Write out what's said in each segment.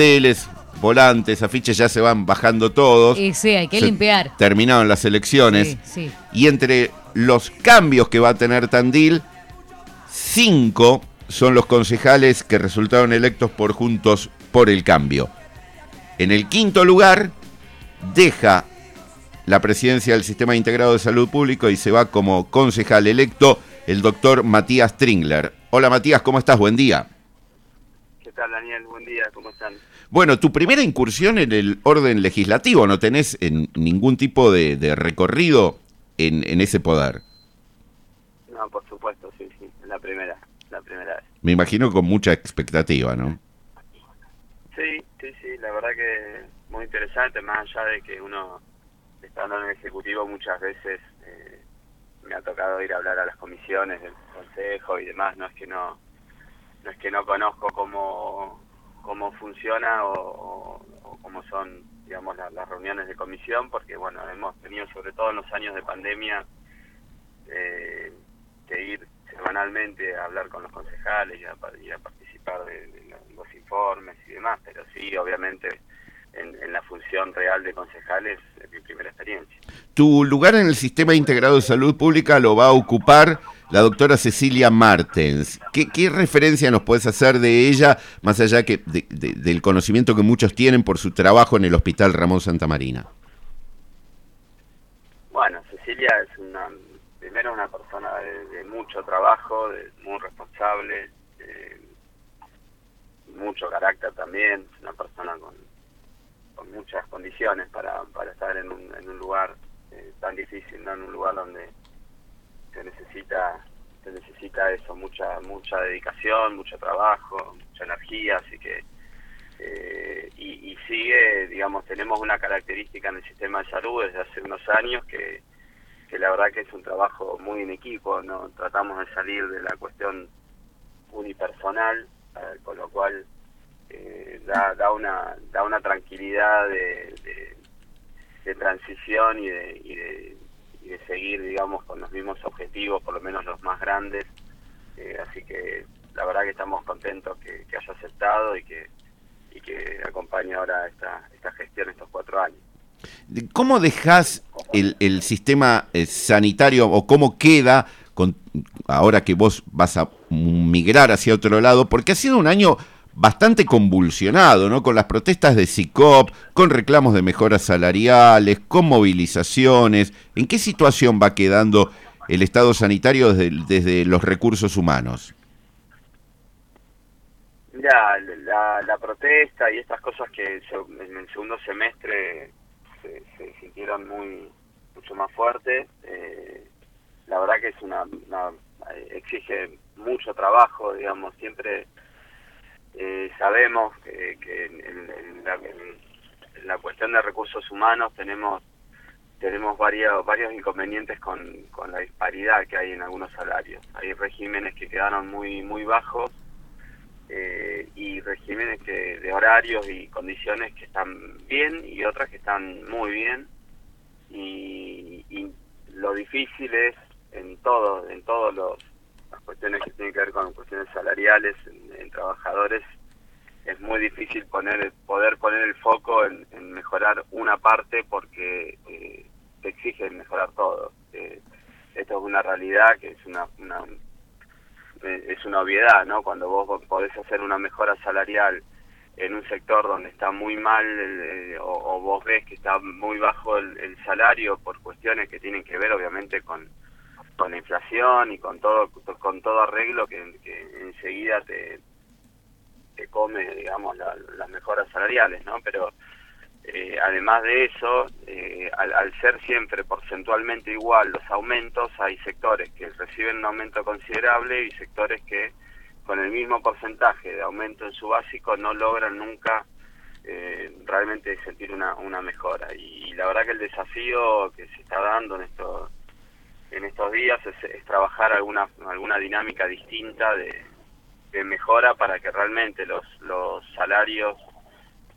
carteles, volantes, afiches, ya se van bajando todos. Y sí, hay que Se- limpiar. Terminaron las elecciones. Sí, sí. Y entre los cambios que va a tener Tandil, cinco son los concejales que resultaron electos por Juntos por el Cambio. En el quinto lugar, deja la presidencia del Sistema Integrado de Salud Público y se va como concejal electo el doctor Matías Tringler. Hola Matías, ¿cómo estás? Buen día. ¿Qué tal, Daniel? Buen día, ¿cómo están? Bueno, tu primera incursión en el orden legislativo, no tenés en ningún tipo de, de recorrido en, en ese poder. No, por supuesto, sí, sí, la primera, la primera vez. Me imagino con mucha expectativa, ¿no? Sí, sí, sí, la verdad que muy interesante, más allá de que uno, estando en el Ejecutivo, muchas veces eh, me ha tocado ir a hablar a las comisiones del Consejo y demás, no es que no, no es que no conozco cómo, cómo funciona o, cómo son, digamos, la- las reuniones de comisión, porque, bueno, hemos tenido, sobre todo en los años de pandemia, eh, que ir semanalmente a hablar con los concejales y a, participar de, de lo- los informes y demás, pero sí, obviamente, en, en la función real de concejales es mi primera experiencia. Tu lugar en el Sistema Integrado de Salud Pública lo va a ocupar la doctora Cecilia Martens. ¿Qué, referencia nos puedes hacer de ella, más allá que de- de- del conocimiento que muchos tienen por su trabajo en el Hospital Ramón Santa Marina? Bueno, Cecilia es una, primero una persona de, mucho trabajo, muy responsable, mucho carácter también, una persona con, con muchas condiciones para, para estar en un, en un lugar eh, tan difícil, ¿no? en un lugar donde se necesita se necesita eso, mucha mucha dedicación, mucho trabajo, mucha energía, así que eh, y, sigue, digamos, tenemos una característica en el sistema de salud desde hace unos años que, que la verdad que es un trabajo muy en equipo, no tratamos de salir de la cuestión unipersonal, eh, con lo cual eh, da, da una da una tranquilidad de, de, de transición y de, y de de seguir, digamos, con los mismos objetivos, por lo menos los más grandes. Eh, así que la verdad que estamos contentos que, que haya aceptado y que y que acompañe ahora esta, esta gestión estos cuatro años. ¿Cómo dejas el, el sistema eh, sanitario o cómo queda con, ahora que vos vas a migrar hacia otro lado? Porque ha sido un año bastante convulsionado, ¿no? Con las protestas de SICOP, con reclamos de mejoras salariales, con movilizaciones. ¿En qué situación va quedando el Estado sanitario desde, los recursos humanos? Mira, la, la protesta y estas cosas que en el segundo semestre se, se sintieron muy mucho más fuertes, eh, la verdad que es una, una- exige mucho trabajo, digamos, siempre eh, sabemos que, que en, la, la cuestión de recursos humanos tenemos tenemos varios varios inconvenientes con, con la disparidad que hay en algunos salarios. Hay regímenes que quedaron muy muy bajos eh, y regímenes que, de horarios y condiciones que están bien y otras que están muy bien y, y lo difícil es en todo en todos los cuestiones que tienen que ver con cuestiones salariales en, en trabajadores es muy difícil poner poder poner el foco en, mejorar una parte porque eh, te exigen mejorar todo Eh, esto es una realidad que es una, una eh, es una obviedad, ¿no? Cuando vos podés hacer una mejora salarial en un sector donde está muy mal eh, o, vos ves que está muy bajo el salario por cuestiones que tienen que ver obviamente con, con la inflación y con todo con todo arreglo que, enseguida te, te come, digamos, la- las mejoras salariales, ¿no? Pero eh, además de eso, eh, al, al ser siempre porcentualmente igual los aumentos, hay sectores que reciben un aumento considerable y sectores que con el mismo porcentaje de aumento en su básico no logran nunca eh, realmente sentir una, una mejora. Y, la verdad que el desafío que se está dando en estos en estos días es, trabajar alguna alguna dinámica distinta de, mejora para que realmente los los salarios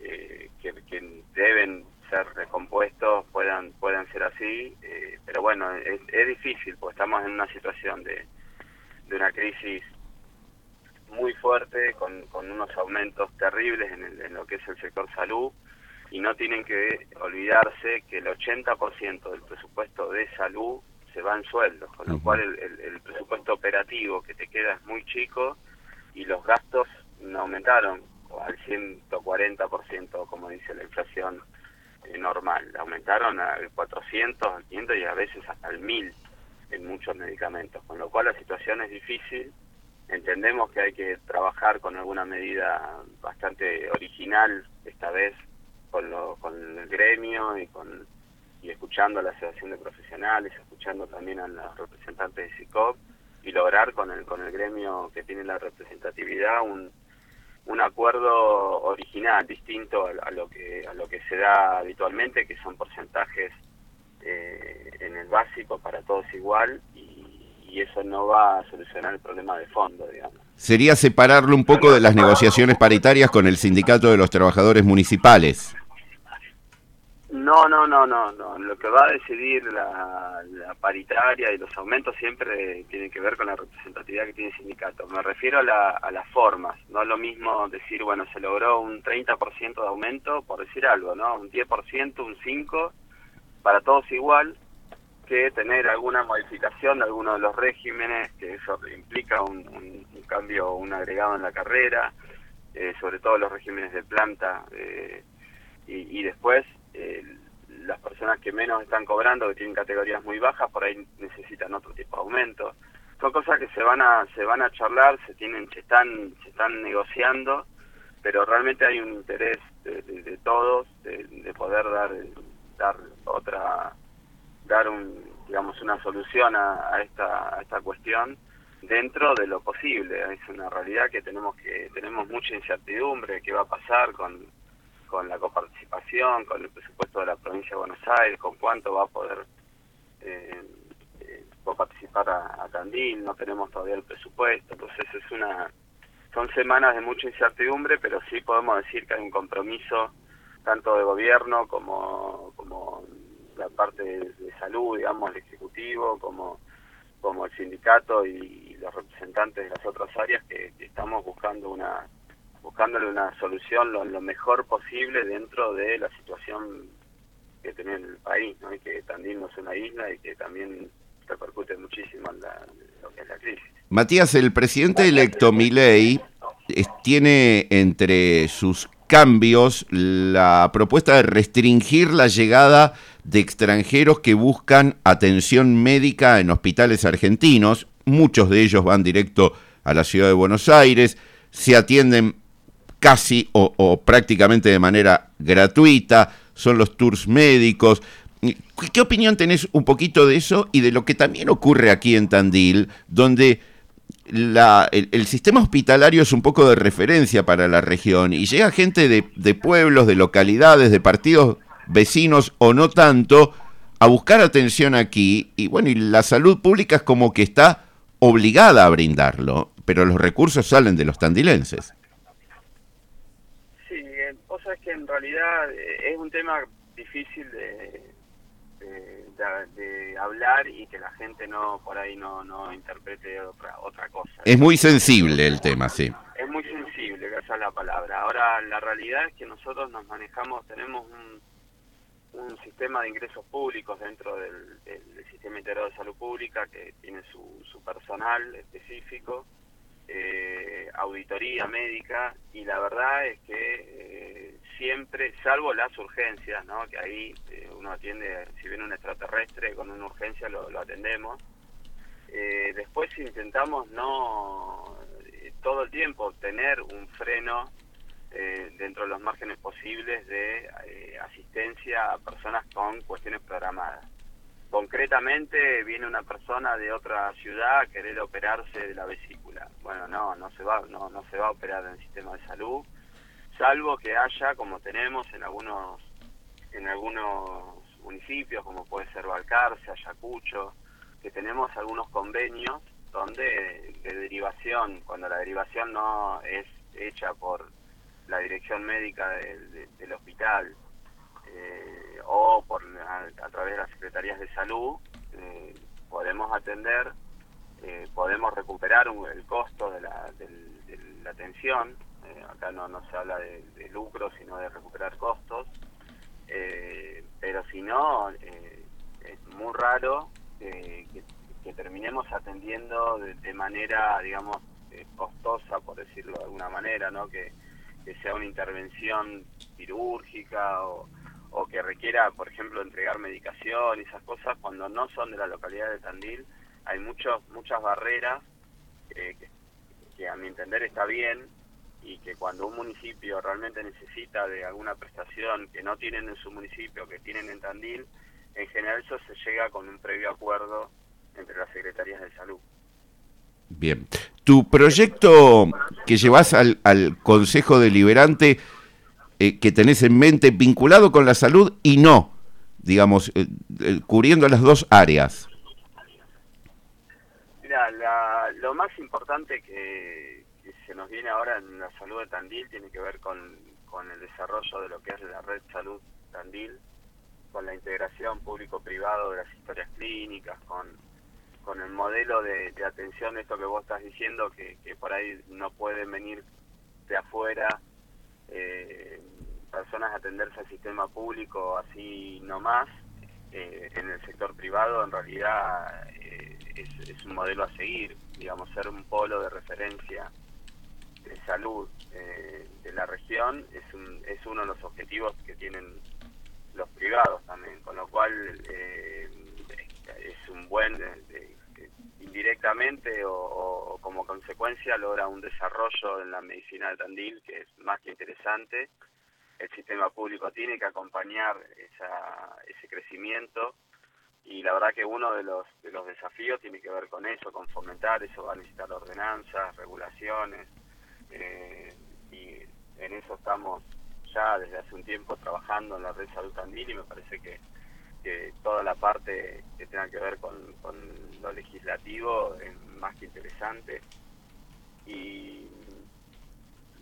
eh, que, que deben ser recompuestos puedan puedan ser así. Eh, pero bueno es, es difícil porque estamos en una situación de, de una crisis muy fuerte, con, con unos aumentos terribles en, en lo que es el sector salud, y no tienen que olvidarse que el 80% del presupuesto de salud se va en sueldos, con lo cual el, el, presupuesto operativo que te queda es muy chico y los gastos no aumentaron al 140%, como dice la inflación eh, normal, aumentaron al 400, al 500 y a veces hasta el 1000 en muchos medicamentos, con lo cual la situación es difícil. Entendemos que hay que trabajar con alguna medida bastante original esta vez con, lo, con el gremio y con y escuchando a la asociación de profesionales, escuchando también a los representantes de SICOP y lograr con el con el gremio que tiene la representatividad un, un acuerdo original distinto a, lo que a lo que se da habitualmente que son porcentajes eh, en el básico para todos igual y, y eso no va a solucionar el problema de fondo digamos. Sería separarlo un poco de las negociaciones paritarias con el sindicato de los trabajadores municipales no, no, no, no, no. Lo que va a decidir la, paritaria y los aumentos siempre tienen que ver con la representatividad que tiene el sindicato. Me refiero a, la, a las formas. No es lo mismo decir, bueno, se logró un 30% de aumento, por decir algo, ¿no? Un 10%, un 5%, para todos igual, que tener alguna modificación de alguno de los regímenes, que eso implica un, un, cambio, un agregado en la carrera, eh, sobre todo los regímenes de planta, eh, y después eh, las personas que menos están cobrando, que tienen categorías muy bajas, por ahí necesitan otro tipo de aumento. Son cosas que se van a se van a charlar, se tienen se están se están negociando, pero realmente hay un interés de, todos de, poder dar dar otra dar un digamos una solución a, esta a esta cuestión dentro de lo posible. Es una realidad que tenemos que tenemos mucha incertidumbre qué va a pasar con con la coparticipación, con el presupuesto de la provincia de Buenos Aires, con cuánto va a poder eh, eh coparticipar a, a, no tenemos todavía el presupuesto, entonces es una son semanas de mucha incertidumbre, pero sí podemos decir que hay un compromiso tanto de gobierno como, como la parte de, salud, digamos, el ejecutivo, como, como el sindicato y, los representantes de las otras áreas que estamos buscando una buscándole una solución lo, mejor posible dentro de la situación que tiene el país, ¿no? y que también no es una isla y que también repercute muchísimo en, la, lo que es la crisis. Matías, el presidente electo Milei tiene entre sus cambios la propuesta de restringir la llegada de extranjeros que buscan atención médica en hospitales argentinos. Muchos de ellos van directo a la ciudad de Buenos Aires, se atienden casi o, prácticamente de manera gratuita, son los tours médicos. ¿Qué opinión tenés un poquito de eso y de lo que también ocurre aquí en Tandil, donde el, sistema hospitalario es un poco de referencia para la región y llega gente de, de pueblos, de localidades, de partidos vecinos o no tanto, a buscar atención aquí y bueno, y la salud pública es como que está obligada a brindarlo, pero los recursos salen de los tandilenses es que en realidad eh, es un tema difícil de, de, hablar y que la gente no por ahí no, no interprete otra otra cosa. Es muy sensible el tema, sí. Es muy sensible, esa es la palabra. Ahora, la realidad es que nosotros nos manejamos, tenemos un, un sistema de ingresos públicos dentro del, del, sistema integrado de salud pública que tiene su, su personal específico eh, auditoría médica y la verdad es que eh, siempre, salvo las urgencias, ¿no? que ahí eh, uno atiende, si viene un extraterrestre con una urgencia lo, atendemos, eh, después intentamos no todo el tiempo tener un freno dentro de los márgenes posibles de asistencia a personas con cuestiones programadas concretamente viene una persona de otra ciudad a querer operarse de la vesícula. Bueno, no, no se va, no, no se va a operar en el sistema de salud, salvo que haya, como tenemos en algunos, en algunos municipios, como puede ser Balcarce, Ayacucho, que tenemos algunos convenios donde de derivación, cuando la derivación no es hecha por la dirección médica del hospital, eh, o por a, través de las secretarías de salud eh, podemos atender, eh, podemos recuperar el costo de la, del, la atención. Eh, acá no, no se habla de, lucro, sino de recuperar costos. Eh, pero si no, es muy raro que, terminemos atendiendo de, manera, digamos, costosa, por decirlo de alguna manera, ¿no? Que, sea una intervención quirúrgica o, que requiera, por ejemplo, entregar medicación y esas cosas, cuando no son de la localidad de Tandil, hay muchos, muchas barreras que, a mi entender está bien y que cuando un municipio realmente necesita de alguna prestación que no tienen en su municipio, que tienen en Tandil, en general eso se llega con un previo acuerdo entre las secretarías de salud. Bien. Tu proyecto que llevas al, al Consejo Deliberante eh, que tenés en mente vinculado con la salud y no, digamos, eh, eh, cubriendo las dos áreas? Mira, lo más importante que, nos viene ahora en la salud de Tandil tiene que ver con, el desarrollo de lo que es la red salud Tandil, con la integración público-privado de las historias clínicas, con, con el modelo de, atención, esto que vos estás diciendo, que, que por ahí no pueden venir de afuera eh, personas atenderse al sistema público así nomás, eh, en el sector privado en realidad eh, es, un modelo a seguir, digamos, ser un polo de referencia de salud eh, de la región es, un, es uno de los objetivos que tienen los privados también, con lo cual es un buen, indirectamente o, o, como consecuencia logra un desarrollo en la medicina de Tandil que es más que interesante. El sistema público tiene que acompañar esa, ese crecimiento y la verdad que uno de los, de los desafíos tiene que ver con eso, con fomentar, eso va a necesitar ordenanzas, regulaciones eh, y en eso estamos ya desde hace un tiempo trabajando en la red Salud Tandil y me parece que, que toda la parte que tenga que ver con, con lo legislativo es más que interesante. Y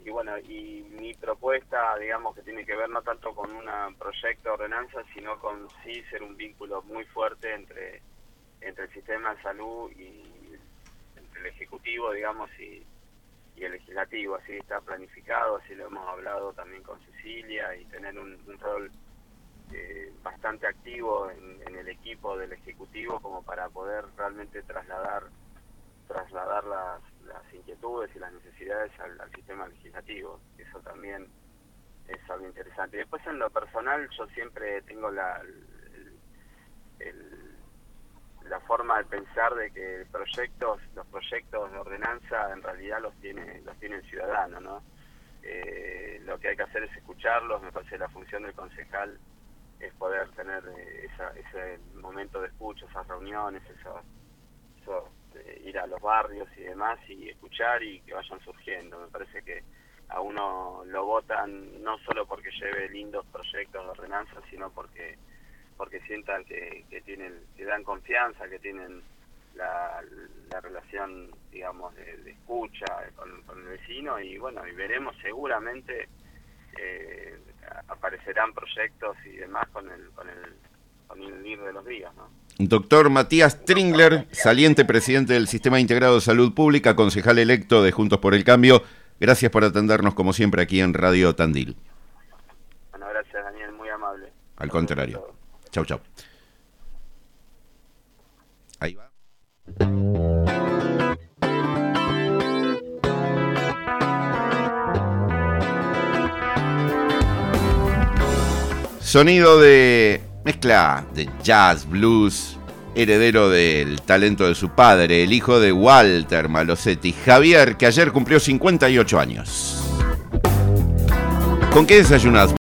y bueno, y mi propuesta, digamos, que tiene que ver no tanto con un proyecto de ordenanza, sino con sí ser un vínculo muy fuerte entre, entre el sistema de salud y entre el Ejecutivo, digamos, y, y el Legislativo. Así está planificado, así lo hemos hablado también con Cecilia, y tener un, rol eh, bastante activo en, el equipo del Ejecutivo como para poder realmente trasladar trasladar las, las inquietudes y las necesidades al, sistema legislativo. Eso también es algo interesante. Después en lo personal yo siempre tengo la, la forma de pensar de que proyectos, los proyectos de ordenanza en realidad los tiene, los tiene el ciudadano, ¿no? Eh, lo que hay que hacer es escucharlos, me parece la función del concejal es poder tener eh, ese momento de escucha, esas reuniones, esos, esos este, ir a los barrios y demás y escuchar y que vayan surgiendo. Me parece que a uno lo votan no solo porque lleve lindos proyectos de ordenanza, sino porque porque sientan que, que tienen que dan confianza, que tienen la, la relación, digamos, de, escucha con, el vecino y bueno, y veremos seguramente eh, aparecerán proyectos y demás con el con el con el ir de los días, ¿no? Doctor Matías Tringler, saliente presidente del Sistema Integrado de Salud Pública, concejal electo de Juntos por el Cambio. Gracias por atendernos como siempre aquí en Radio Tandil. Bueno, gracias Daniel, muy amable. Al contrario. Chau, chau. Ahí va. Sonido de Mezcla de jazz, blues, heredero del talento de su padre, el hijo de Walter Malosetti, Javier, que ayer cumplió 58 años. ¿Con qué desayunas?